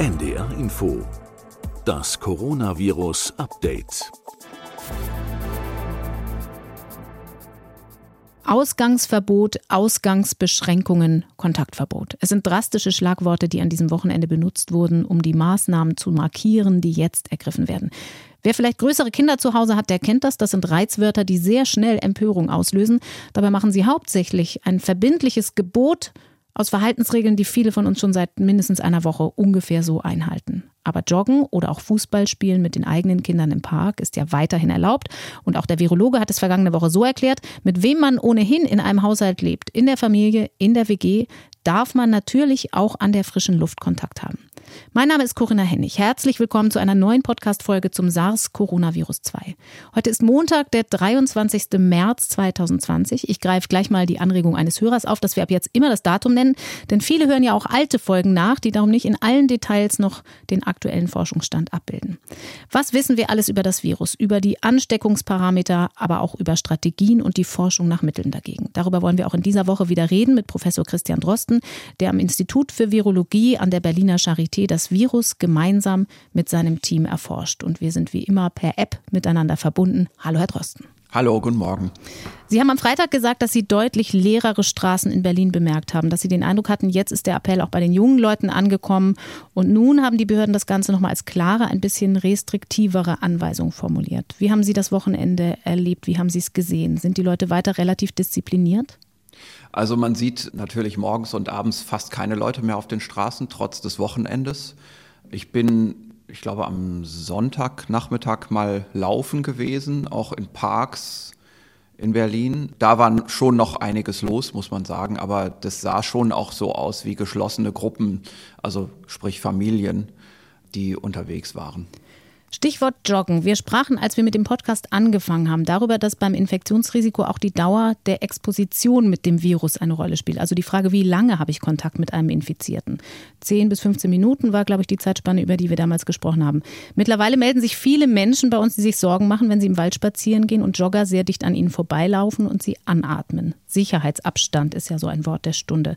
NDR Info. Das Coronavirus Update. Ausgangsverbot, Ausgangsbeschränkungen, Kontaktverbot. Es sind drastische Schlagworte, die an diesem Wochenende benutzt wurden, um die Maßnahmen zu markieren, die jetzt ergriffen werden. Wer vielleicht größere Kinder zu Hause hat, der kennt das. Das sind Reizwörter, die sehr schnell Empörung auslösen. Dabei machen sie hauptsächlich ein verbindliches Gebot aus Verhaltensregeln, die viele von uns schon seit mindestens einer Woche ungefähr so einhalten. Aber Joggen oder auch Fußball spielen mit den eigenen Kindern im Park ist ja weiterhin erlaubt. Und auch der Virologe hat es vergangene Woche so erklärt, mit wem man ohnehin in einem Haushalt lebt, in der Familie, in der WG, darf man natürlich auch an der frischen Luft Kontakt haben. Mein Name ist Corinna Hennig. Herzlich willkommen zu einer neuen Podcast-Folge zum SARS-Coronavirus 2. Heute ist Montag, der 23. März 2020. Ich greife gleich mal die Anregung eines Hörers auf, dass wir ab jetzt immer das Datum nennen, denn viele hören ja auch alte Folgen nach, die darum nicht in allen Details noch den aktuellen Forschungsstand abbilden. Was wissen wir alles über das Virus, über die Ansteckungsparameter, aber auch über Strategien und die Forschung nach Mitteln dagegen? Darüber wollen wir auch in dieser Woche wieder reden mit Professor Christian Drosten, der am Institut für Virologie an der Berliner Charité das Virus gemeinsam mit seinem Team erforscht. Und wir sind wie immer per App miteinander verbunden. Hallo, Herr Drosten. Hallo, guten Morgen. Sie haben am Freitag gesagt, dass Sie deutlich leerere Straßen in Berlin bemerkt haben, dass Sie den Eindruck hatten, jetzt ist der Appell auch bei den jungen Leuten angekommen. Und nun haben die Behörden das Ganze nochmal als klare, ein bisschen restriktivere Anweisung formuliert. Wie haben Sie das Wochenende erlebt? Wie haben Sie es gesehen? Sind die Leute weiter relativ diszipliniert? Also man sieht natürlich morgens und abends fast keine Leute mehr auf den Straßen, trotz des Wochenendes. Ich bin, ich glaube, am Sonntagnachmittag mal laufen gewesen, auch in Parks in Berlin. Da war schon noch einiges los, muss man sagen, aber das sah schon auch so aus wie geschlossene Gruppen, also sprich Familien, die unterwegs waren. Stichwort Joggen. Wir sprachen, als wir mit dem Podcast angefangen haben, darüber, dass beim Infektionsrisiko auch die Dauer der Exposition mit dem Virus eine Rolle spielt. Also die Frage, wie lange habe ich Kontakt mit einem Infizierten? 10 bis 15 Minuten war, glaube ich, die Zeitspanne, über die wir damals gesprochen haben. Mittlerweile melden sich viele Menschen bei uns, die sich Sorgen machen, wenn sie im Wald spazieren gehen und Jogger sehr dicht an ihnen vorbeilaufen und sie anatmen. Sicherheitsabstand ist ja so ein Wort der Stunde.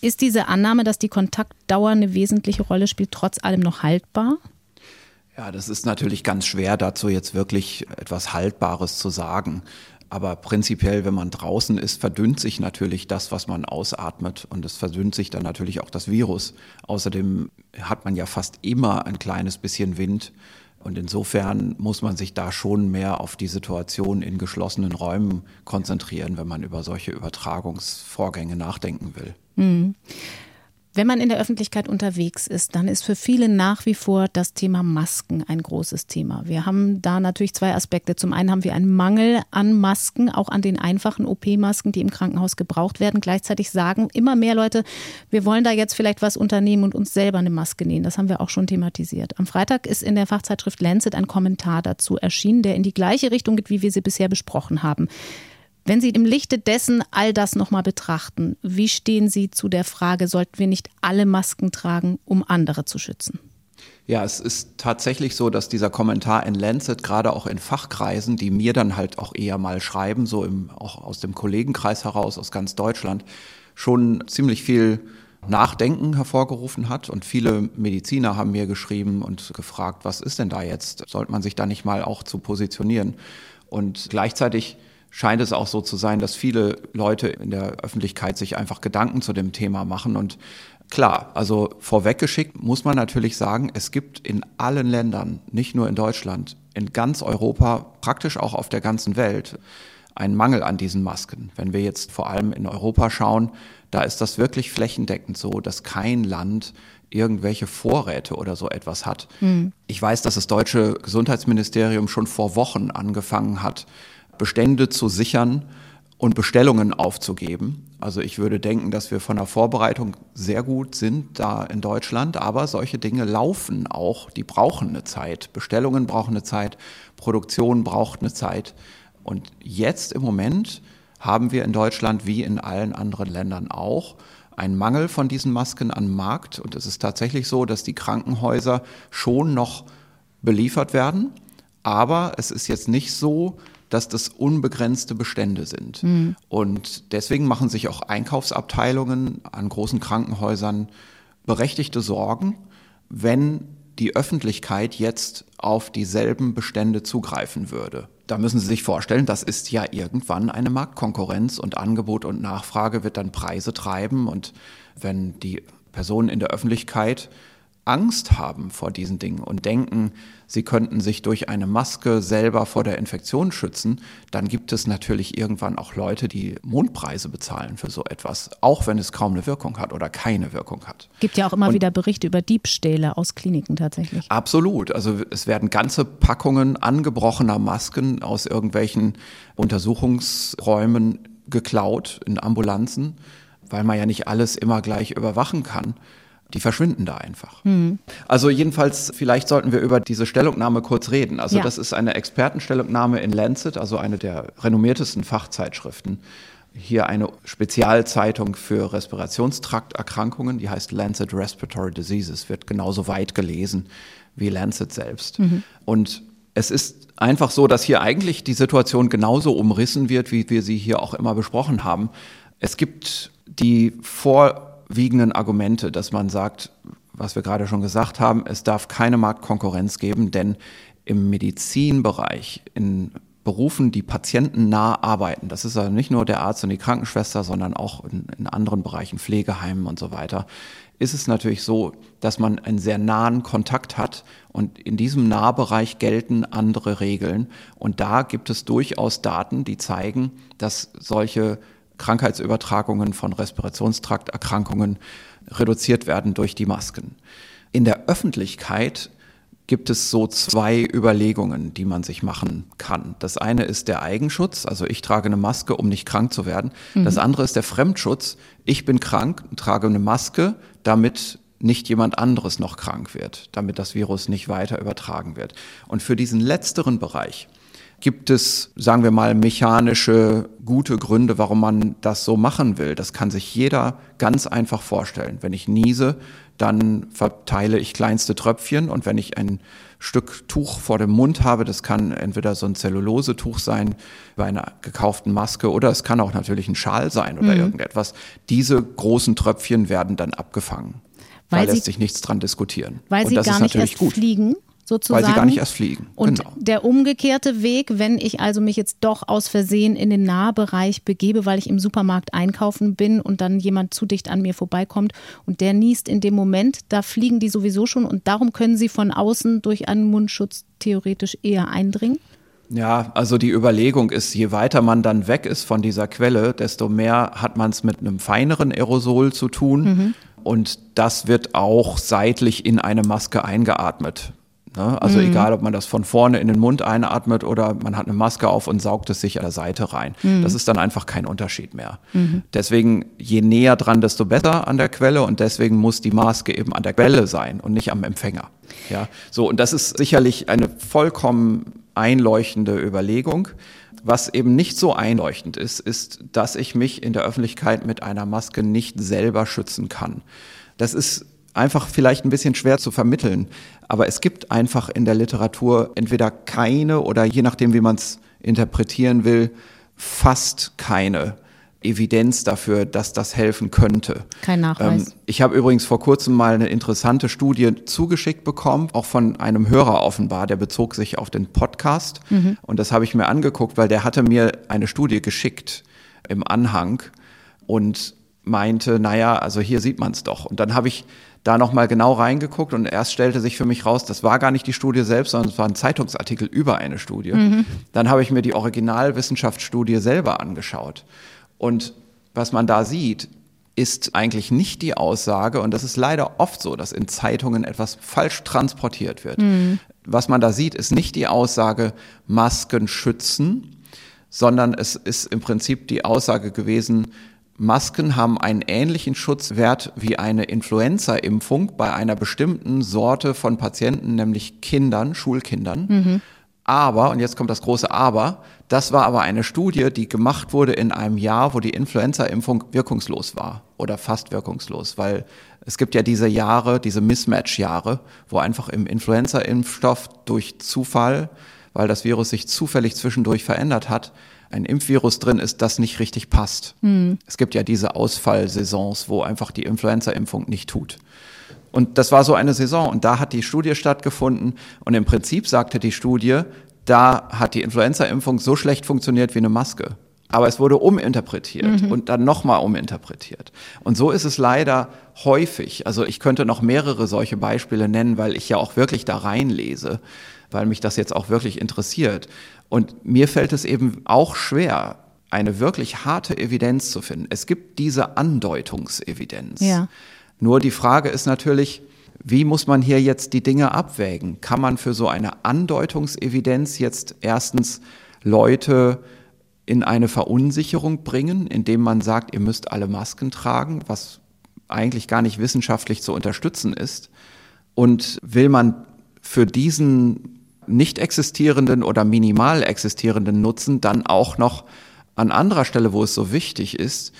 Ist diese Annahme, dass die Kontaktdauer eine wesentliche Rolle spielt, trotz allem noch haltbar? Ja, das ist natürlich ganz schwer, dazu jetzt wirklich etwas Haltbares zu sagen. Aber prinzipiell, wenn man draußen ist, verdünnt sich natürlich das, was man ausatmet. Und es verdünnt sich dann natürlich auch das Virus. Außerdem hat man ja fast immer ein kleines bisschen Wind. Und insofern muss man sich da schon mehr auf die Situation in geschlossenen Räumen konzentrieren, wenn man über solche Übertragungsvorgänge nachdenken will. Mhm. Wenn man in der Öffentlichkeit unterwegs ist, dann ist für viele nach wie vor das Thema Masken ein großes Thema. Wir haben da natürlich zwei Aspekte. Zum einen haben wir einen Mangel an Masken, auch an den einfachen OP-Masken, die im Krankenhaus gebraucht werden. Gleichzeitig sagen immer mehr Leute, wir wollen da jetzt vielleicht was unternehmen und uns selber eine Maske nähen. Das haben wir auch schon thematisiert. Am Freitag ist in der Fachzeitschrift Lancet ein Kommentar dazu erschienen, der in die gleiche Richtung geht, wie wir sie bisher besprochen haben. Wenn Sie im Lichte dessen all das nochmal betrachten, wie stehen Sie zu der Frage, sollten wir nicht alle Masken tragen, um andere zu schützen? Ja, es ist tatsächlich so, dass dieser Kommentar in Lancet gerade auch in Fachkreisen, die mir dann halt auch eher mal schreiben, so im, auch aus dem Kollegenkreis heraus, aus ganz Deutschland, schon ziemlich viel Nachdenken hervorgerufen hat. Und viele Mediziner haben mir geschrieben und gefragt, was ist denn da jetzt? Sollte man sich da nicht mal auch zu positionieren? Und gleichzeitig scheint es auch so zu sein, dass viele Leute in der Öffentlichkeit sich einfach Gedanken zu dem Thema machen. Und klar, also vorweggeschickt muss man natürlich sagen, es gibt in allen Ländern, nicht nur in Deutschland, in ganz Europa, praktisch auch auf der ganzen Welt, einen Mangel an diesen Masken. Wenn wir jetzt vor allem in Europa schauen, da ist das wirklich flächendeckend so, dass kein Land irgendwelche Vorräte oder so etwas hat. Mhm. Ich weiß, dass das deutsche Gesundheitsministerium schon vor Wochen angefangen hat, Bestände zu sichern und Bestellungen aufzugeben. Also ich würde denken, dass wir von der Vorbereitung sehr gut sind da in Deutschland, aber solche Dinge laufen auch, die brauchen eine Zeit. Bestellungen brauchen eine Zeit, Produktion braucht eine Zeit. Und jetzt im Moment haben wir in Deutschland wie in allen anderen Ländern auch einen Mangel von diesen Masken am Markt. Und es ist tatsächlich so, dass die Krankenhäuser schon noch beliefert werden. Aber es ist jetzt nicht so, dass das unbegrenzte Bestände sind. Mhm. Und deswegen machen sich auch Einkaufsabteilungen an großen Krankenhäusern berechtigte Sorgen, wenn die Öffentlichkeit jetzt auf dieselben Bestände zugreifen würde. Da müssen Sie sich vorstellen, das ist ja irgendwann eine Marktkonkurrenz und Angebot und Nachfrage wird dann Preise treiben und wenn die Personen in der Öffentlichkeit Angst haben vor diesen Dingen und denken, sie könnten sich durch eine Maske selber vor der Infektion schützen, dann gibt es natürlich irgendwann auch Leute, die Mondpreise bezahlen für so etwas, auch wenn es kaum eine Wirkung hat oder keine Wirkung hat. Gibt ja auch immer und wieder Berichte über Diebstähle aus Kliniken tatsächlich. Absolut. Also es werden ganze Packungen angebrochener Masken aus irgendwelchen Untersuchungsräumen geklaut in Ambulanzen, weil man ja nicht alles immer gleich überwachen kann die verschwinden da einfach. Mhm. Also jedenfalls, vielleicht sollten wir über diese Stellungnahme kurz reden. Also ja. das ist eine Expertenstellungnahme in Lancet, also eine der renommiertesten Fachzeitschriften. Hier eine Spezialzeitung für Respirationstrakterkrankungen, die heißt Lancet Respiratory Diseases, wird genauso weit gelesen wie Lancet selbst. Mhm. Und es ist einfach so, dass hier eigentlich die Situation genauso umrissen wird, wie wir sie hier auch immer besprochen haben. Es gibt die vor wiegenden Argumente, dass man sagt, was wir gerade schon gesagt haben, es darf keine Marktkonkurrenz geben, denn im Medizinbereich, in Berufen, die patientennah arbeiten, das ist also nicht nur der Arzt und die Krankenschwester, sondern auch in, in anderen Bereichen, Pflegeheimen und so weiter, ist es natürlich so, dass man einen sehr nahen Kontakt hat und in diesem Nahbereich gelten andere Regeln. Und da gibt es durchaus Daten, die zeigen, dass solche Krankheitsübertragungen von Respirationstrakterkrankungen reduziert werden durch die Masken. In der Öffentlichkeit gibt es so zwei Überlegungen, die man sich machen kann. Das eine ist der Eigenschutz, also ich trage eine Maske, um nicht krank zu werden. Mhm. Das andere ist der Fremdschutz. Ich bin krank, trage eine Maske, damit nicht jemand anderes noch krank wird, damit das Virus nicht weiter übertragen wird. Und für diesen letzteren Bereich gibt es, sagen wir mal, mechanische gute Gründe, warum man das so machen will. Das kann sich jeder ganz einfach vorstellen. Wenn ich niese, dann verteile ich kleinste Tröpfchen und wenn ich ein Stück Tuch vor dem Mund habe, das kann entweder so ein Zellulosetuch sein bei einer gekauften Maske oder es kann auch natürlich ein Schal sein oder mhm. irgendetwas. Diese großen Tröpfchen werden dann abgefangen. Weil da lässt sich nichts dran diskutieren. Weil und sie gar nicht erst gut. fliegen? Sozusagen. Weil sie gar nicht erst fliegen. Und genau. der umgekehrte Weg, wenn ich also mich jetzt doch aus Versehen in den Nahbereich begebe, weil ich im Supermarkt einkaufen bin und dann jemand zu dicht an mir vorbeikommt und der niest in dem Moment, da fliegen die sowieso schon und darum können sie von außen durch einen Mundschutz theoretisch eher eindringen? Ja, also die Überlegung ist, je weiter man dann weg ist von dieser Quelle, desto mehr hat man es mit einem feineren Aerosol zu tun. Mhm. Und das wird auch seitlich in eine Maske eingeatmet. Ne? Also mhm. egal, ob man das von vorne in den Mund einatmet oder man hat eine Maske auf und saugt es sich an der Seite rein. Mhm. Das ist dann einfach kein Unterschied mehr. Mhm. Deswegen, je näher dran, desto besser an der Quelle und deswegen muss die Maske eben an der Quelle sein und nicht am Empfänger. Ja, so und das ist sicherlich eine vollkommen einleuchtende Überlegung. Was eben nicht so einleuchtend ist, ist, dass ich mich in der Öffentlichkeit mit einer Maske nicht selber schützen kann. Das ist einfach vielleicht ein bisschen schwer zu vermitteln. Aber es gibt einfach in der Literatur entweder keine oder je nachdem, wie man es interpretieren will, fast keine Evidenz dafür, dass das helfen könnte. Kein Nachweis. Ähm, ich habe übrigens vor kurzem mal eine interessante Studie zugeschickt bekommen, auch von einem Hörer offenbar, der bezog sich auf den Podcast. Mhm. Und das habe ich mir angeguckt, weil der hatte mir eine Studie geschickt im Anhang und meinte, naja, also hier sieht man es doch. Und dann habe ich da nochmal genau reingeguckt und erst stellte sich für mich raus, das war gar nicht die Studie selbst, sondern es war ein Zeitungsartikel über eine Studie. Mhm. Dann habe ich mir die Originalwissenschaftsstudie selber angeschaut. Und was man da sieht, ist eigentlich nicht die Aussage, und das ist leider oft so, dass in Zeitungen etwas falsch transportiert wird. Mhm. Was man da sieht, ist nicht die Aussage, Masken schützen, sondern es ist im Prinzip die Aussage gewesen, Masken haben einen ähnlichen Schutzwert wie eine Influenza-Impfung bei einer bestimmten Sorte von Patienten, nämlich Kindern, Schulkindern. Mhm. Aber, und jetzt kommt das große Aber, das war aber eine Studie, die gemacht wurde in einem Jahr, wo die Influenza-Impfung wirkungslos war oder fast wirkungslos, weil es gibt ja diese Jahre, diese Mismatch-Jahre, wo einfach im Influenza-Impfstoff durch Zufall, weil das Virus sich zufällig zwischendurch verändert hat, ein Impfvirus drin ist, das nicht richtig passt. Mhm. Es gibt ja diese Ausfallsaisons, wo einfach die Influenza-Impfung nicht tut. Und das war so eine Saison und da hat die Studie stattgefunden und im Prinzip sagte die Studie, da hat die Influenza-Impfung so schlecht funktioniert wie eine Maske. Aber es wurde uminterpretiert mhm. und dann nochmal uminterpretiert. Und so ist es leider häufig. Also ich könnte noch mehrere solche Beispiele nennen, weil ich ja auch wirklich da reinlese, weil mich das jetzt auch wirklich interessiert. Und mir fällt es eben auch schwer, eine wirklich harte Evidenz zu finden. Es gibt diese Andeutungsevidenz. Ja. Nur die Frage ist natürlich, wie muss man hier jetzt die Dinge abwägen? Kann man für so eine Andeutungsevidenz jetzt erstens Leute in eine Verunsicherung bringen, indem man sagt, ihr müsst alle Masken tragen, was eigentlich gar nicht wissenschaftlich zu unterstützen ist? Und will man für diesen nicht existierenden oder minimal existierenden Nutzen dann auch noch an anderer Stelle, wo es so wichtig ist,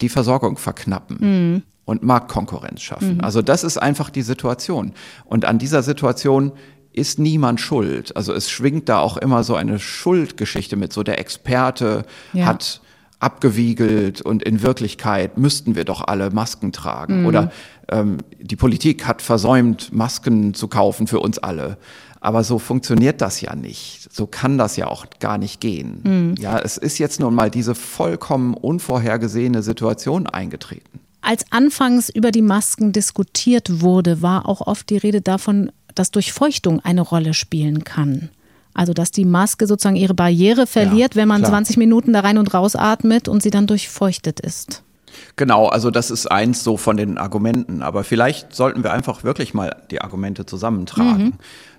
die Versorgung verknappen? Mhm und Marktkonkurrenz schaffen. Mhm. Also das ist einfach die Situation. Und an dieser Situation ist niemand schuld. Also es schwingt da auch immer so eine Schuldgeschichte mit. So der Experte ja. hat abgewiegelt und in Wirklichkeit müssten wir doch alle Masken tragen. Mhm. Oder ähm, die Politik hat versäumt, Masken zu kaufen für uns alle. Aber so funktioniert das ja nicht. So kann das ja auch gar nicht gehen. Mhm. Ja, es ist jetzt nun mal diese vollkommen unvorhergesehene Situation eingetreten. Als anfangs über die Masken diskutiert wurde, war auch oft die Rede davon, dass Durchfeuchtung eine Rolle spielen kann. Also dass die Maske sozusagen ihre Barriere verliert, ja, wenn man klar. 20 Minuten da rein und raus atmet und sie dann durchfeuchtet ist. Genau, also das ist eins so von den Argumenten. Aber vielleicht sollten wir einfach wirklich mal die Argumente zusammentragen. Mhm.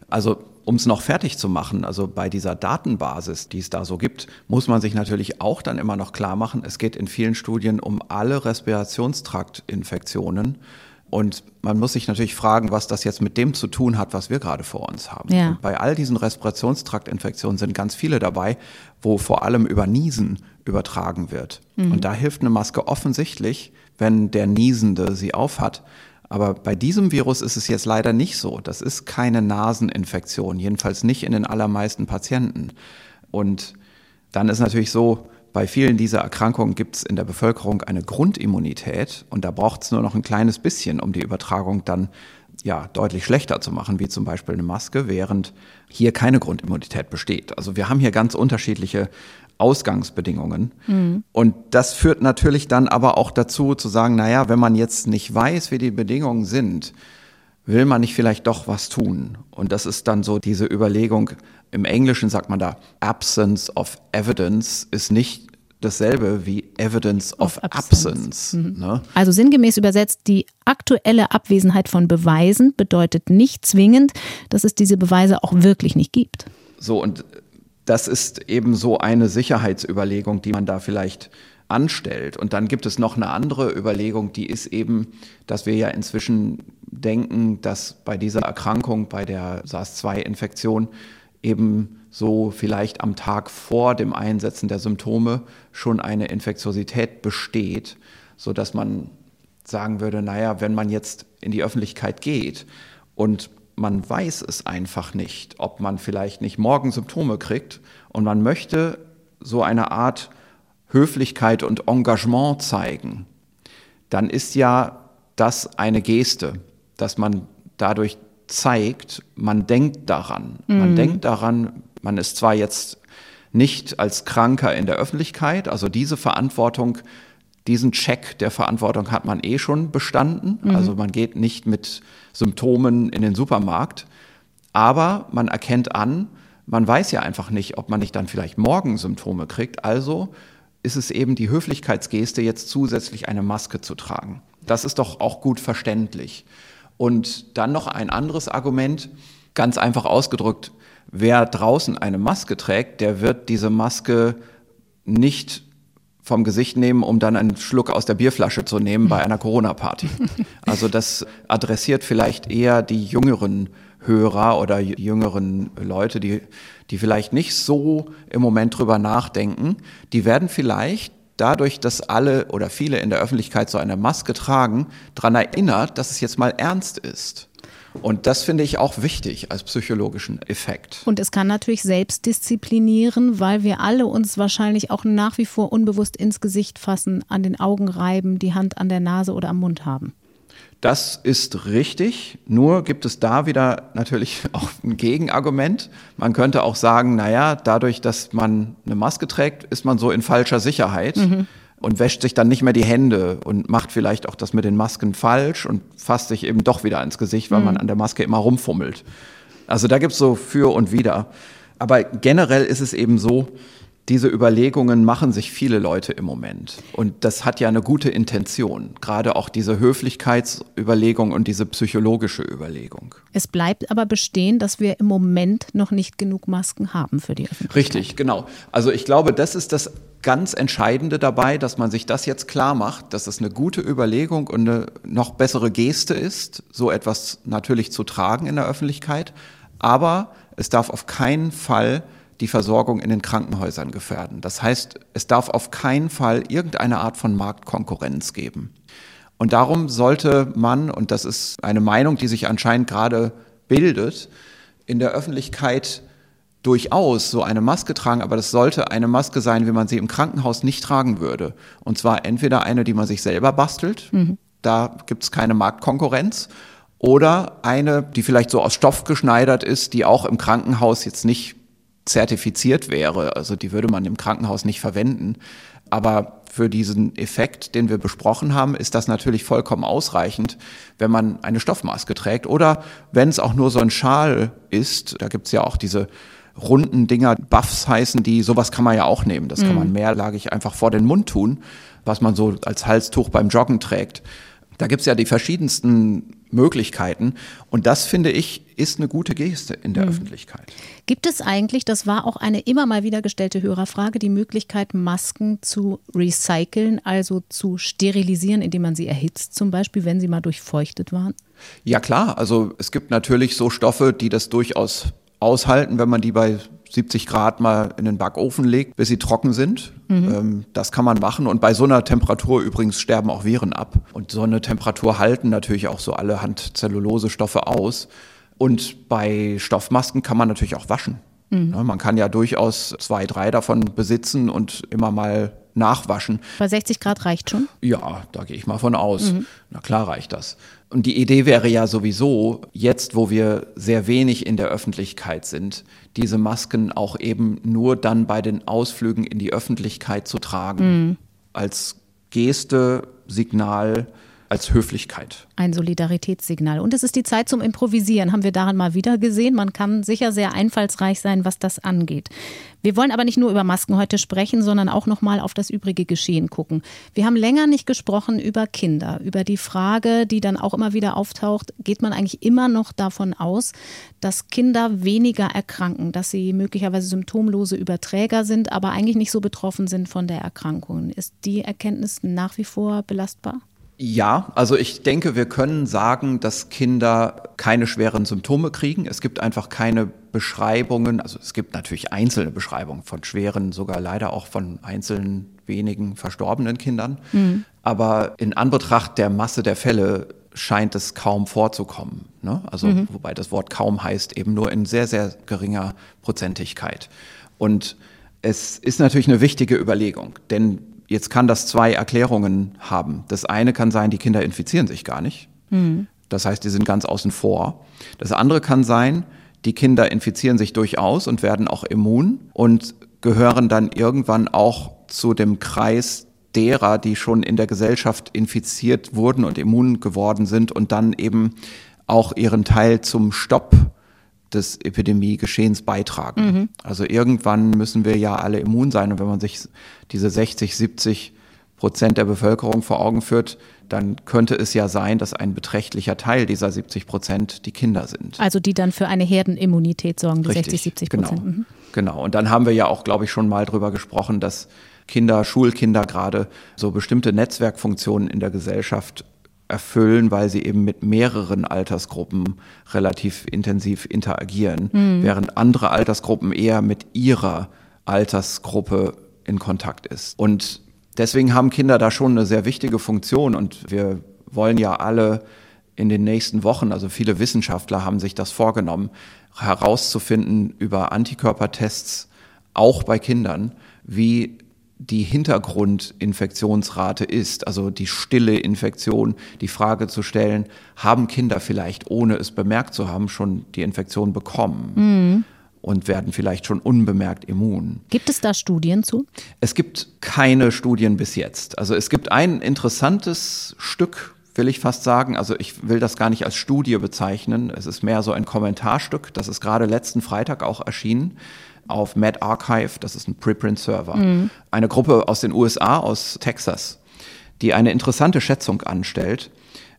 Also um es noch fertig zu machen, also bei dieser Datenbasis, die es da so gibt, muss man sich natürlich auch dann immer noch klar machen, es geht in vielen Studien um alle Respirationstraktinfektionen. Und man muss sich natürlich fragen, was das jetzt mit dem zu tun hat, was wir gerade vor uns haben. Ja. Bei all diesen Respirationstraktinfektionen sind ganz viele dabei, wo vor allem über Niesen übertragen wird. Mhm. Und da hilft eine Maske offensichtlich, wenn der Niesende sie aufhat. Aber bei diesem Virus ist es jetzt leider nicht so. Das ist keine Naseninfektion, jedenfalls nicht in den allermeisten Patienten. Und dann ist natürlich so, bei vielen dieser Erkrankungen gibt es in der Bevölkerung eine Grundimmunität und da braucht es nur noch ein kleines bisschen, um die Übertragung dann ja deutlich schlechter zu machen, wie zum Beispiel eine Maske, während hier keine Grundimmunität besteht. Also wir haben hier ganz unterschiedliche Ausgangsbedingungen. Mhm. Und das führt natürlich dann aber auch dazu zu sagen, naja, wenn man jetzt nicht weiß, wie die Bedingungen sind, will man nicht vielleicht doch was tun? Und das ist dann so diese Überlegung, im Englischen sagt man da, Absence of Evidence ist nicht dasselbe wie Evidence of, of Absence. absence mhm. ne? Also sinngemäß übersetzt, die aktuelle Abwesenheit von Beweisen bedeutet nicht zwingend, dass es diese Beweise auch wirklich nicht gibt. So, und das ist eben so eine Sicherheitsüberlegung, die man da vielleicht anstellt. Und dann gibt es noch eine andere Überlegung, die ist eben, dass wir ja inzwischen denken, dass bei dieser Erkrankung, bei der SARS-2-Infektion eben so vielleicht am Tag vor dem Einsetzen der Symptome schon eine Infektiosität besteht, so dass man sagen würde, naja, wenn man jetzt in die Öffentlichkeit geht und man weiß es einfach nicht, ob man vielleicht nicht morgen Symptome kriegt und man möchte so eine Art Höflichkeit und Engagement zeigen, dann ist ja das eine Geste, dass man dadurch zeigt, man denkt daran. Mhm. Man denkt daran, man ist zwar jetzt nicht als Kranker in der Öffentlichkeit, also diese Verantwortung diesen Check der Verantwortung hat man eh schon bestanden. Mhm. Also man geht nicht mit Symptomen in den Supermarkt. Aber man erkennt an, man weiß ja einfach nicht, ob man nicht dann vielleicht morgen Symptome kriegt. Also ist es eben die Höflichkeitsgeste, jetzt zusätzlich eine Maske zu tragen. Das ist doch auch gut verständlich. Und dann noch ein anderes Argument, ganz einfach ausgedrückt, wer draußen eine Maske trägt, der wird diese Maske nicht vom Gesicht nehmen, um dann einen Schluck aus der Bierflasche zu nehmen bei einer Corona-Party. Also das adressiert vielleicht eher die jüngeren Hörer oder jüngeren Leute, die, die vielleicht nicht so im Moment drüber nachdenken. Die werden vielleicht dadurch, dass alle oder viele in der Öffentlichkeit so eine Maske tragen, daran erinnert, dass es jetzt mal ernst ist. Und das finde ich auch wichtig als psychologischen Effekt. Und es kann natürlich selbst disziplinieren, weil wir alle uns wahrscheinlich auch nach wie vor unbewusst ins Gesicht fassen, an den Augen reiben, die Hand an der Nase oder am Mund haben. Das ist richtig, nur gibt es da wieder natürlich auch ein Gegenargument. Man könnte auch sagen, naja, dadurch, dass man eine Maske trägt, ist man so in falscher Sicherheit mhm. Und wäscht sich dann nicht mehr die Hände und macht vielleicht auch das mit den Masken falsch und fasst sich eben doch wieder ins Gesicht, weil mhm. man an der Maske immer rumfummelt. Also da gibt es so für und wider. Aber generell ist es eben so, diese Überlegungen machen sich viele Leute im Moment. Und das hat ja eine gute Intention. Gerade auch diese Höflichkeitsüberlegung und diese psychologische Überlegung. Es bleibt aber bestehen, dass wir im Moment noch nicht genug Masken haben für die Öffentlichkeit. Richtig, genau. Also ich glaube, das ist das ganz Entscheidende dabei, dass man sich das jetzt klar macht, dass es eine gute Überlegung und eine noch bessere Geste ist, so etwas natürlich zu tragen in der Öffentlichkeit. Aber es darf auf keinen Fall die Versorgung in den Krankenhäusern gefährden. Das heißt, es darf auf keinen Fall irgendeine Art von Marktkonkurrenz geben. Und darum sollte man, und das ist eine Meinung, die sich anscheinend gerade bildet, in der Öffentlichkeit durchaus so eine Maske tragen, aber das sollte eine Maske sein, wie man sie im Krankenhaus nicht tragen würde. Und zwar entweder eine, die man sich selber bastelt, mhm. da gibt es keine Marktkonkurrenz, oder eine, die vielleicht so aus Stoff geschneidert ist, die auch im Krankenhaus jetzt nicht zertifiziert wäre. Also die würde man im Krankenhaus nicht verwenden. Aber für diesen Effekt, den wir besprochen haben, ist das natürlich vollkommen ausreichend, wenn man eine Stoffmaske trägt. Oder wenn es auch nur so ein Schal ist, da gibt es ja auch diese runden Dinger, Buffs heißen die, sowas kann man ja auch nehmen. Das mhm. kann man mehrlagig einfach vor den Mund tun, was man so als Halstuch beim Joggen trägt. Da gibt es ja die verschiedensten Möglichkeiten. Und das, finde ich, ist eine gute Geste in der mhm. Öffentlichkeit. Gibt es eigentlich, das war auch eine immer mal wieder gestellte Hörerfrage, die Möglichkeit, Masken zu recyceln, also zu sterilisieren, indem man sie erhitzt, zum Beispiel, wenn sie mal durchfeuchtet waren? Ja klar, also es gibt natürlich so Stoffe, die das durchaus aushalten, wenn man die bei 70 Grad mal in den Backofen legt, bis sie trocken sind. Mhm. Ähm, das kann man machen. Und bei so einer Temperatur übrigens sterben auch Viren ab. Und so eine Temperatur halten natürlich auch so alle Handzellulose-Stoffe aus. Und bei Stoffmasken kann man natürlich auch waschen. Mhm. Ne, man kann ja durchaus zwei, drei davon besitzen und immer mal nachwaschen. Bei 60 Grad reicht schon? Ja, da gehe ich mal von aus. Mhm. Na klar reicht das. Und die Idee wäre ja sowieso, jetzt wo wir sehr wenig in der Öffentlichkeit sind, diese Masken auch eben nur dann bei den Ausflügen in die Öffentlichkeit zu tragen. Mhm. Als Geste, Signal, als Höflichkeit. Ein Solidaritätssignal. Und es ist die Zeit zum Improvisieren, haben wir daran mal wieder gesehen. Man kann sicher sehr einfallsreich sein, was das angeht. Wir wollen aber nicht nur über Masken heute sprechen, sondern auch noch mal auf das übrige Geschehen gucken. Wir haben länger nicht gesprochen über Kinder, über die Frage, die dann auch immer wieder auftaucht, geht man eigentlich immer noch davon aus, dass Kinder weniger erkranken, dass sie möglicherweise symptomlose Überträger sind, aber eigentlich nicht so betroffen sind von der Erkrankung. Ist die Erkenntnis nach wie vor belastbar? Ja, also ich denke, wir können sagen, dass Kinder keine schweren Symptome kriegen. Es gibt einfach keine Beschreibungen, also es gibt natürlich einzelne Beschreibungen von schweren, sogar leider auch von einzelnen wenigen verstorbenen Kindern. Mhm. Aber in Anbetracht der Masse der Fälle scheint es kaum vorzukommen. Ne? Also mhm. wobei das Wort kaum heißt eben nur in sehr, sehr geringer Prozentigkeit. Und es ist natürlich eine wichtige Überlegung, denn Jetzt kann das zwei Erklärungen haben. Das eine kann sein, die Kinder infizieren sich gar nicht. Mhm. Das heißt, die sind ganz außen vor. Das andere kann sein, die Kinder infizieren sich durchaus und werden auch immun und gehören dann irgendwann auch zu dem Kreis derer, die schon in der Gesellschaft infiziert wurden und immun geworden sind und dann eben auch ihren Teil zum Stopp des Epidemiegeschehens beitragen. Mhm. Also irgendwann müssen wir ja alle immun sein. Und wenn man sich diese 60, 70 Prozent der Bevölkerung vor Augen führt, dann könnte es ja sein, dass ein beträchtlicher Teil dieser 70 Prozent die Kinder sind. Also die dann für eine Herdenimmunität sorgen, die Richtig, 60, 70 Prozent. Genau. Mhm. genau. Und dann haben wir ja auch, glaube ich, schon mal drüber gesprochen, dass Kinder, Schulkinder gerade so bestimmte Netzwerkfunktionen in der Gesellschaft erfüllen, weil sie eben mit mehreren Altersgruppen relativ intensiv interagieren, mhm. während andere Altersgruppen eher mit ihrer Altersgruppe in Kontakt ist. Und deswegen haben Kinder da schon eine sehr wichtige Funktion und wir wollen ja alle in den nächsten Wochen, also viele Wissenschaftler haben sich das vorgenommen, herauszufinden über Antikörpertests, auch bei Kindern, wie die Hintergrundinfektionsrate ist, also die stille Infektion, die Frage zu stellen, haben Kinder vielleicht, ohne es bemerkt zu haben, schon die Infektion bekommen? Mhm und werden vielleicht schon unbemerkt immun. Gibt es da Studien zu? Es gibt keine Studien bis jetzt. Also es gibt ein interessantes Stück, will ich fast sagen. Also ich will das gar nicht als Studie bezeichnen. Es ist mehr so ein Kommentarstück. Das ist gerade letzten Freitag auch erschienen auf MedArchive, das ist ein Preprint-Server. Mhm. Eine Gruppe aus den USA, aus Texas, die eine interessante Schätzung anstellt.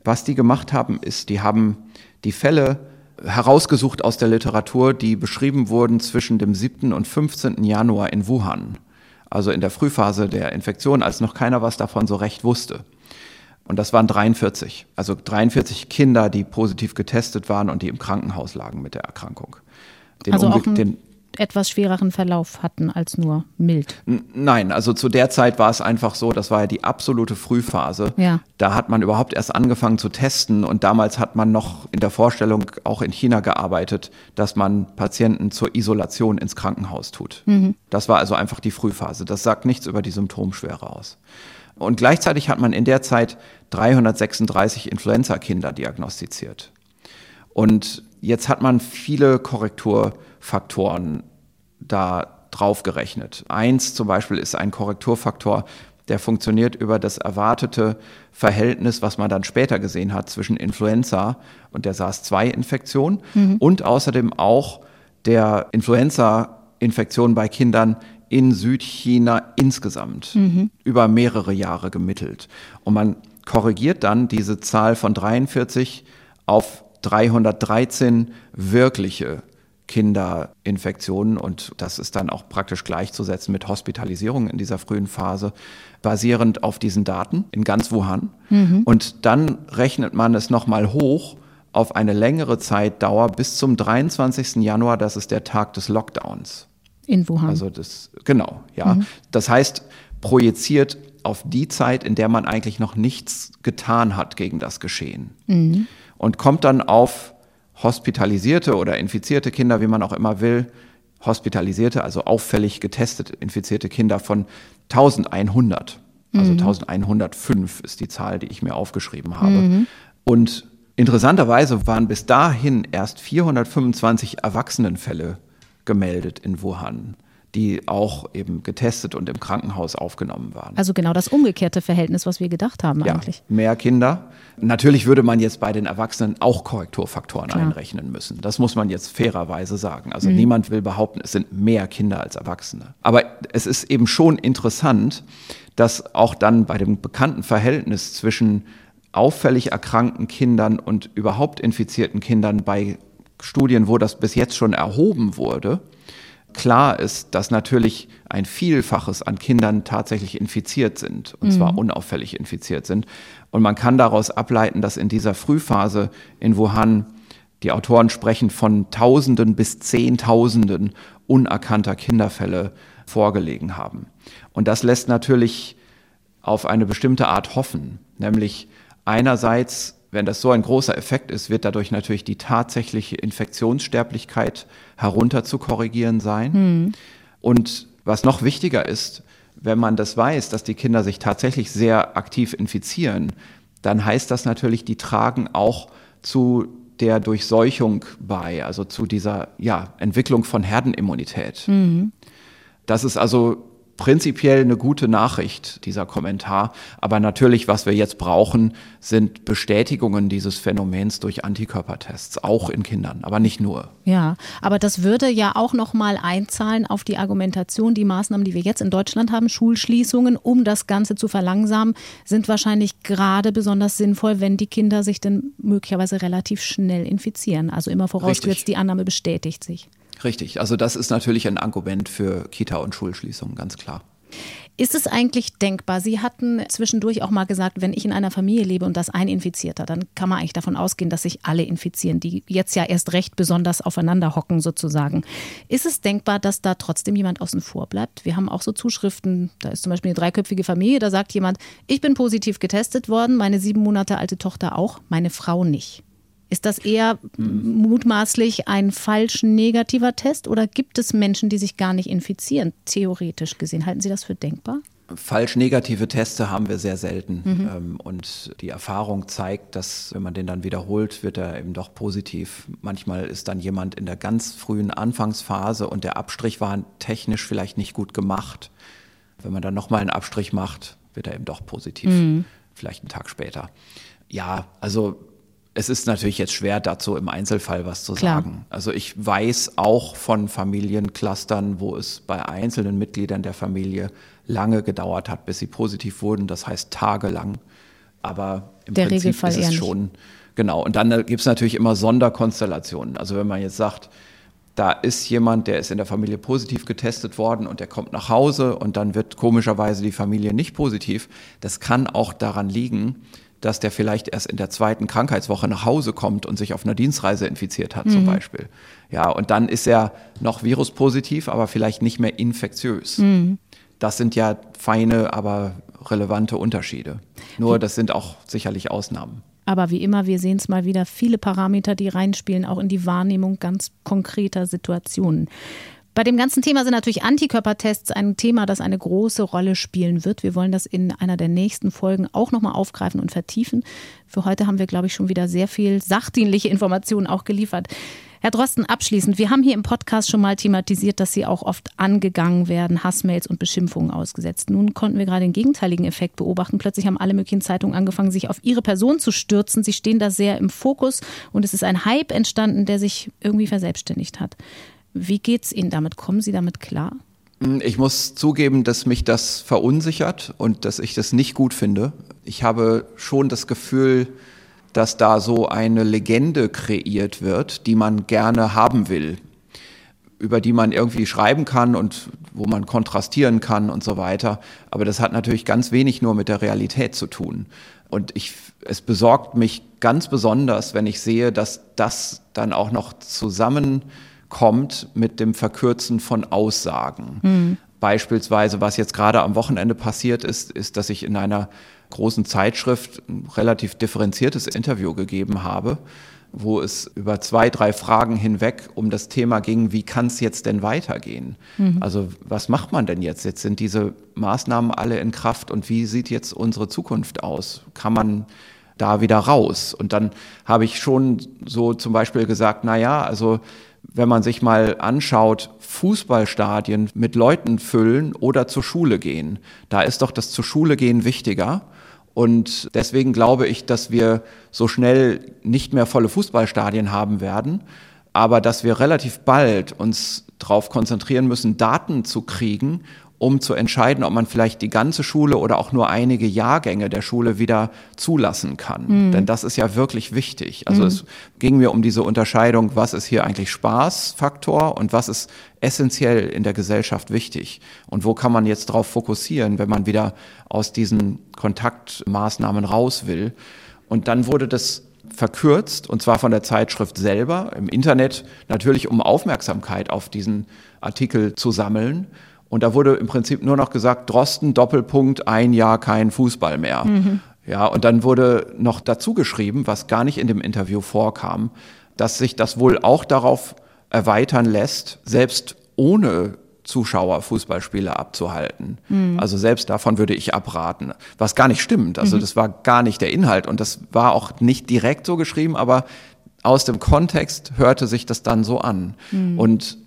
Was die gemacht haben, ist, die haben die Fälle herausgesucht aus der Literatur, die beschrieben wurden zwischen dem 7. und 15. Januar in Wuhan, also in der Frühphase der Infektion, als noch keiner was davon so recht wusste. Und das waren 43, also 43 Kinder, die positiv getestet waren und die im Krankenhaus lagen mit der Erkrankung. Den also auch ein, den, etwas schwereren Verlauf hatten als nur mild. Nein, also zu der Zeit war es einfach so, das war ja die absolute Frühphase. Ja. Da hat man überhaupt erst angefangen zu testen und damals hat man noch in der Vorstellung auch in China gearbeitet, dass man Patienten zur Isolation ins Krankenhaus tut. Mhm. Das war also einfach die Frühphase. Das sagt nichts über die Symptomschwere aus. Und gleichzeitig hat man in der Zeit 336 Influenza-Kinder diagnostiziert. Und jetzt hat man viele Korrekturfaktoren da drauf gerechnet. Eins zum Beispiel ist ein Korrekturfaktor, der funktioniert über das erwartete Verhältnis, was man dann später gesehen hat zwischen Influenza und der SARS-2-Infektion mhm. und außerdem auch der Influenza-Infektion bei Kindern in Südchina insgesamt mhm. über mehrere Jahre gemittelt. Und man korrigiert dann diese Zahl von 43 auf 313 wirkliche Kinderinfektionen und das ist dann auch praktisch gleichzusetzen mit Hospitalisierung in dieser frühen Phase, basierend auf diesen Daten in ganz Wuhan. Mhm. Und dann rechnet man es nochmal hoch auf eine längere Zeitdauer bis zum 23. Januar, das ist der Tag des Lockdowns. In Wuhan. Also das, genau, ja. Mhm. Das heißt, projiziert auf die Zeit, in der man eigentlich noch nichts getan hat gegen das Geschehen. Mhm und kommt dann auf hospitalisierte oder infizierte Kinder, wie man auch immer will, hospitalisierte, also auffällig getestet infizierte Kinder von 1100. Also mhm. 1105 ist die Zahl, die ich mir aufgeschrieben habe. Mhm. Und interessanterweise waren bis dahin erst 425 Erwachsenenfälle gemeldet in Wuhan die auch eben getestet und im Krankenhaus aufgenommen waren. Also genau das umgekehrte Verhältnis, was wir gedacht haben ja, eigentlich. Mehr Kinder. Natürlich würde man jetzt bei den Erwachsenen auch Korrekturfaktoren Klar. einrechnen müssen. Das muss man jetzt fairerweise sagen. Also mhm. niemand will behaupten, es sind mehr Kinder als Erwachsene. Aber es ist eben schon interessant, dass auch dann bei dem bekannten Verhältnis zwischen auffällig erkrankten Kindern und überhaupt infizierten Kindern bei Studien, wo das bis jetzt schon erhoben wurde, klar ist, dass natürlich ein Vielfaches an Kindern tatsächlich infiziert sind, und mhm. zwar unauffällig infiziert sind. Und man kann daraus ableiten, dass in dieser Frühphase in Wuhan die Autoren sprechen von Tausenden bis Zehntausenden unerkannter Kinderfälle vorgelegen haben. Und das lässt natürlich auf eine bestimmte Art hoffen, nämlich einerseits wenn das so ein großer Effekt ist, wird dadurch natürlich die tatsächliche Infektionssterblichkeit herunter zu korrigieren sein. Mhm. Und was noch wichtiger ist, wenn man das weiß, dass die Kinder sich tatsächlich sehr aktiv infizieren, dann heißt das natürlich, die tragen auch zu der Durchseuchung bei, also zu dieser ja, Entwicklung von Herdenimmunität. Mhm. Das ist also prinzipiell eine gute Nachricht, dieser Kommentar. Aber natürlich, was wir jetzt brauchen, sind Bestätigungen dieses Phänomens durch Antikörpertests, auch in Kindern, aber nicht nur. Ja, aber das würde ja auch noch mal einzahlen auf die Argumentation, die Maßnahmen, die wir jetzt in Deutschland haben, Schulschließungen, um das Ganze zu verlangsamen, sind wahrscheinlich gerade besonders sinnvoll, wenn die Kinder sich dann möglicherweise relativ schnell infizieren. Also immer vorausgesetzt, die Annahme bestätigt sich. Richtig, also das ist natürlich ein Argument für Kita- und Schulschließungen, ganz klar. Ist es eigentlich denkbar? Sie hatten zwischendurch auch mal gesagt, wenn ich in einer Familie lebe und das ein Infizierter, dann kann man eigentlich davon ausgehen, dass sich alle infizieren, die jetzt ja erst recht besonders aufeinander hocken sozusagen. Ist es denkbar, dass da trotzdem jemand außen vor bleibt? Wir haben auch so Zuschriften, da ist zum Beispiel eine dreiköpfige Familie, da sagt jemand, ich bin positiv getestet worden, meine sieben Monate alte Tochter auch, meine Frau nicht. Ist das eher mutmaßlich ein falsch negativer Test oder gibt es Menschen, die sich gar nicht infizieren, theoretisch gesehen? Halten Sie das für denkbar? Falsch negative Teste haben wir sehr selten. Mhm. Und die Erfahrung zeigt, dass wenn man den dann wiederholt, wird er eben doch positiv. Manchmal ist dann jemand in der ganz frühen Anfangsphase und der Abstrich war technisch vielleicht nicht gut gemacht. Wenn man dann nochmal einen Abstrich macht, wird er eben doch positiv. Mhm. Vielleicht einen Tag später. Ja, also es ist natürlich jetzt schwer, dazu im Einzelfall was zu Klar. sagen. Also ich weiß auch von Familienclustern, wo es bei einzelnen Mitgliedern der Familie lange gedauert hat, bis sie positiv wurden, das heißt tagelang. Aber im Der Prinzip Regelfall ist es schon, genau. Und dann gibt es natürlich immer Sonderkonstellationen. Also wenn man jetzt sagt, da ist jemand, der ist in der Familie positiv getestet worden und der kommt nach Hause und dann wird komischerweise die Familie nicht positiv. Das kann auch daran liegen, dass der vielleicht erst in der zweiten Krankheitswoche nach Hause kommt und sich auf einer Dienstreise infiziert hat, mhm. zum Beispiel. Ja, und dann ist er noch viruspositiv, aber vielleicht nicht mehr infektiös. Mhm. Das sind ja feine, aber relevante Unterschiede. Nur das sind auch sicherlich Ausnahmen. Aber wie immer, wir sehen es mal wieder, viele Parameter, die reinspielen, auch in die Wahrnehmung ganz konkreter Situationen. Bei dem ganzen Thema sind natürlich Antikörpertests ein Thema, das eine große Rolle spielen wird. Wir wollen das in einer der nächsten Folgen auch nochmal aufgreifen und vertiefen. Für heute haben wir, glaube ich, schon wieder sehr viel sachdienliche Informationen auch geliefert. Herr Drosten, abschließend, wir haben hier im Podcast schon mal thematisiert, dass Sie auch oft angegangen werden, Hassmails und Beschimpfungen ausgesetzt. Nun konnten wir gerade den gegenteiligen Effekt beobachten. Plötzlich haben alle möglichen Zeitungen angefangen, sich auf Ihre Person zu stürzen. Sie stehen da sehr im Fokus und es ist ein Hype entstanden, der sich irgendwie verselbstständigt hat. Wie geht's Ihnen damit? Kommen Sie damit klar? Ich muss zugeben, dass mich das verunsichert und dass ich das nicht gut finde. Ich habe schon das Gefühl, dass da so eine Legende kreiert wird, die man gerne haben will, über die man irgendwie schreiben kann und wo man kontrastieren kann und so weiter. Aber das hat natürlich ganz wenig nur mit der Realität zu tun. Und ich, es besorgt mich ganz besonders, wenn ich sehe, dass das dann auch noch zusammenkommt mit dem Verkürzen von Aussagen. Mhm. Beispielsweise, was jetzt gerade am Wochenende passiert ist, ist, dass ich in einer großen Zeitschrift ein relativ differenziertes Interview gegeben habe, wo es über zwei, drei Fragen hinweg um das Thema ging, wie kann es jetzt denn weitergehen? Mhm. Also was macht man denn jetzt? Jetzt sind diese Maßnahmen alle in Kraft und wie sieht jetzt unsere Zukunft aus? Kann man da wieder raus? Und dann habe ich schon so zum Beispiel gesagt, na ja, also wenn man sich mal anschaut, Fußballstadien mit Leuten füllen oder zur Schule gehen, da ist doch das zur Schule gehen wichtiger. Und deswegen glaube ich, dass wir so schnell nicht mehr volle Fußballstadien haben werden, aber dass wir relativ bald uns darauf konzentrieren müssen, Daten zu kriegen, um zu entscheiden, ob man vielleicht die ganze Schule oder auch nur einige Jahrgänge der Schule wieder zulassen kann. Mhm. Denn das ist ja wirklich wichtig. Also mhm. es ging mir um diese Unterscheidung, was ist hier eigentlich Spaßfaktor und was ist essentiell in der Gesellschaft wichtig. Und wo kann man jetzt darauf fokussieren, wenn man wieder aus diesen Kontaktmaßnahmen raus will. Und dann wurde das verkürzt, und zwar von der Zeitschrift selber im Internet, natürlich um Aufmerksamkeit auf diesen Artikel zu sammeln. Und da wurde im Prinzip nur noch gesagt, Drosten, Doppelpunkt, ein Jahr kein Fußball mehr. Mhm. Ja, und dann wurde noch dazu geschrieben, was gar nicht in dem Interview vorkam, dass sich das wohl auch darauf erweitern lässt, selbst ohne Zuschauer Fußballspiele abzuhalten. Mhm. Also selbst davon würde ich abraten, was gar nicht stimmt. Also mhm. das war gar nicht der Inhalt und das war auch nicht direkt so geschrieben, aber aus dem Kontext hörte sich das dann so an. Mhm. Und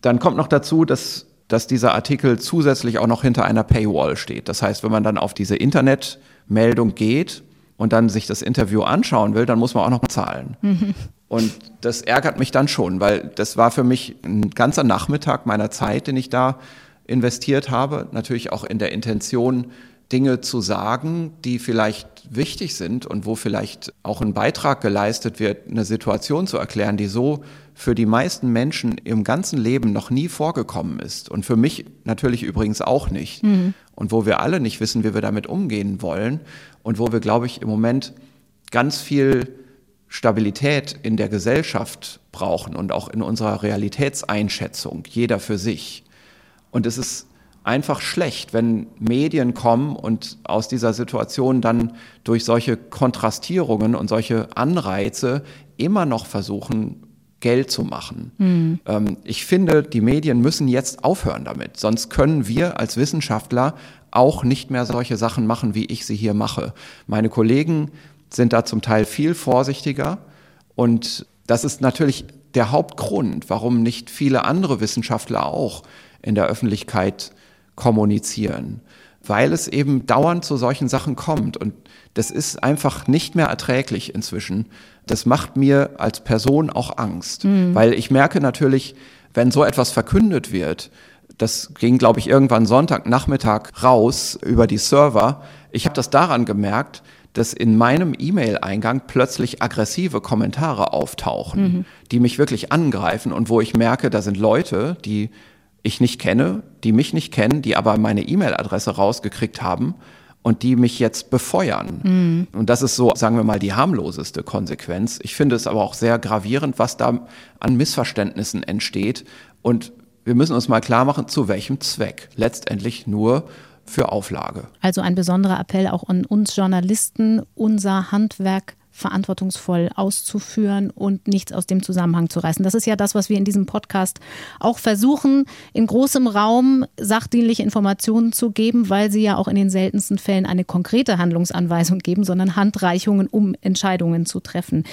dann kommt noch dazu, dass dass dieser Artikel zusätzlich auch noch hinter einer Paywall steht. Das heißt, wenn man dann auf diese Internetmeldung geht und dann sich das Interview anschauen will, dann muss man auch noch zahlen. Mhm. Und das ärgert mich dann schon, weil das war für mich ein ganzer Nachmittag meiner Zeit, den ich da investiert habe. Natürlich auch in der Intention, Dinge zu sagen, die vielleicht wichtig sind und wo vielleicht auch ein Beitrag geleistet wird, eine Situation zu erklären, die so für die meisten Menschen im ganzen Leben noch nie vorgekommen ist. Und für mich natürlich übrigens auch nicht. Mhm. Und wo wir alle nicht wissen, wie wir damit umgehen wollen. Und wo wir, glaube ich, im Moment ganz viel Stabilität in der Gesellschaft brauchen und auch in unserer Realitätseinschätzung, jeder für sich. Und es ist einfach schlecht, wenn Medien kommen und aus dieser Situation dann durch solche Kontrastierungen und solche Anreize immer noch versuchen, Geld zu machen. Mhm. Ähm, ich finde, die Medien müssen jetzt aufhören damit. Sonst können wir als Wissenschaftler auch nicht mehr solche Sachen machen, wie ich sie hier mache. Meine Kollegen sind da zum Teil viel vorsichtiger und das ist natürlich der Hauptgrund, warum nicht viele andere Wissenschaftler auch in der Öffentlichkeit kommunizieren, weil es eben dauernd zu solchen Sachen kommt und das ist einfach nicht mehr erträglich inzwischen. Das macht mir als Person auch Angst, mhm. weil ich merke natürlich, wenn so etwas verkündet wird, das ging, glaube ich, irgendwann Sonntagnachmittag raus über die Server. Ich habe das daran gemerkt, dass in meinem E-Mail-Eingang plötzlich aggressive Kommentare auftauchen, mhm. die mich wirklich angreifen und wo ich merke, da sind Leute, die ich nicht kenne, die mich nicht kennen, die aber meine E-Mail-Adresse rausgekriegt haben und die mich jetzt befeuern. Mhm. Und das ist so, sagen wir mal, die harmloseste Konsequenz. Ich finde es aber auch sehr gravierend, was da an Missverständnissen entsteht. Und wir müssen uns mal klar machen, zu welchem Zweck. Letztendlich nur für Auflage. Also ein besonderer Appell auch an uns Journalisten, unser Handwerk verantwortungsvoll auszuführen und nichts aus dem Zusammenhang zu reißen. Das ist ja das, was wir in diesem Podcast auch versuchen, in großem Raum sachdienliche Informationen zu geben, weil sie ja auch in den seltensten Fällen eine konkrete Handlungsanweisung geben, sondern Handreichungen, um Entscheidungen zu treffen.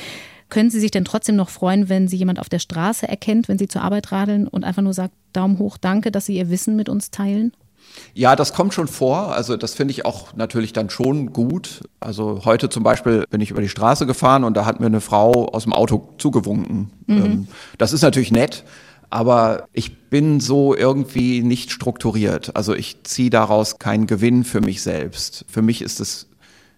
Können Sie sich denn trotzdem noch freuen, wenn Sie jemand auf der Straße erkennt, wenn Sie zur Arbeit radeln und einfach nur sagt, Daumen hoch, danke, dass Sie Ihr Wissen mit uns teilen? Ja, das kommt schon vor. Also das finde ich auch natürlich dann schon gut. Also heute zum Beispiel bin ich über die Straße gefahren und da hat mir eine Frau aus dem Auto zugewunken. Mhm. Ähm, das ist natürlich nett. Aber ich bin so irgendwie nicht strukturiert. Also ich ziehe daraus keinen Gewinn für mich selbst. Für mich ist es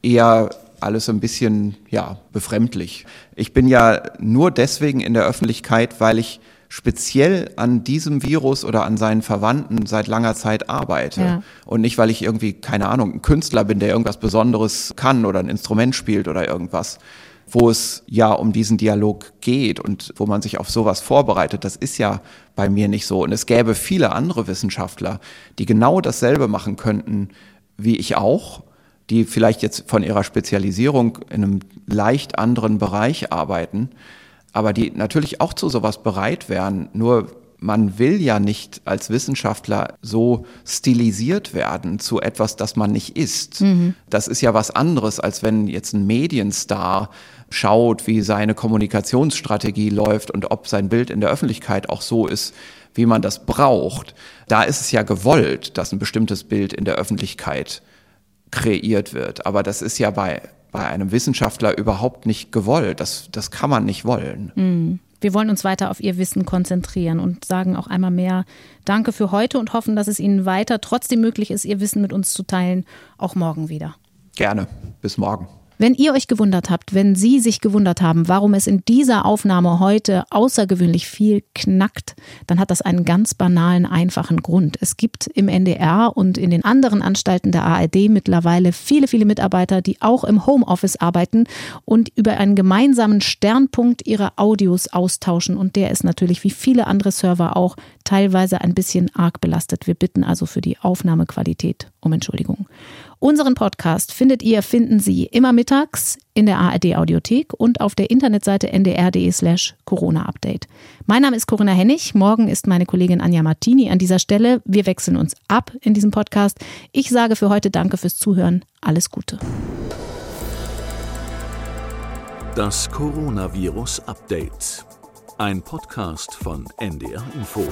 eher alles ein bisschen, ja, befremdlich. Ich bin ja nur deswegen in der Öffentlichkeit, weil ich speziell an diesem Virus oder an seinen Verwandten seit langer Zeit arbeite. Ja. Und nicht, weil ich irgendwie, keine Ahnung, ein Künstler bin, der irgendwas Besonderes kann oder ein Instrument spielt oder irgendwas wo es ja um diesen Dialog geht und wo man sich auf sowas vorbereitet. Das ist ja bei mir nicht so. Und es gäbe viele andere Wissenschaftler, die genau dasselbe machen könnten wie ich auch, die vielleicht jetzt von ihrer Spezialisierung in einem leicht anderen Bereich arbeiten aber die natürlich auch zu sowas bereit wären. Nur man will ja nicht als Wissenschaftler so stilisiert werden zu etwas, das man nicht ist. Mhm. Das ist ja was anderes, als wenn jetzt ein Medienstar schaut, wie seine Kommunikationsstrategie läuft und ob sein Bild in der Öffentlichkeit auch so ist, wie man das braucht. Da ist es ja gewollt, dass ein bestimmtes Bild in der Öffentlichkeit kreiert wird. Aber das ist ja bei bei einem Wissenschaftler überhaupt nicht gewollt. Das, das kann man nicht wollen. Mhm. Wir wollen uns weiter auf Ihr Wissen konzentrieren und sagen auch einmal mehr Danke für heute und hoffen, dass es Ihnen weiter trotzdem möglich ist, Ihr Wissen mit uns zu teilen, auch morgen wieder. Gerne. Bis morgen. Wenn ihr euch gewundert habt, wenn Sie sich gewundert haben, warum es in dieser Aufnahme heute außergewöhnlich viel knackt, dann hat das einen ganz banalen, einfachen Grund. Es gibt im NDR und in den anderen Anstalten der ARD mittlerweile viele, viele Mitarbeiter, die auch im Homeoffice arbeiten und über einen gemeinsamen Sternpunkt ihre Audios austauschen. Und der ist natürlich wie viele andere Server auch teilweise ein bisschen arg belastet. Wir bitten also für die Aufnahmequalität um Entschuldigung. Unseren Podcast findet ihr, finden Sie immer mittags in der ARD Audiothek und auf der Internetseite ndr.de slash Corona-Update. Mein Name ist Corinna Hennig. Morgen ist meine Kollegin Anja Martini an dieser Stelle. Wir wechseln uns ab in diesem Podcast. Ich sage für heute Danke fürs Zuhören. Alles Gute. Das Coronavirus Update. Ein Podcast von NDR Info.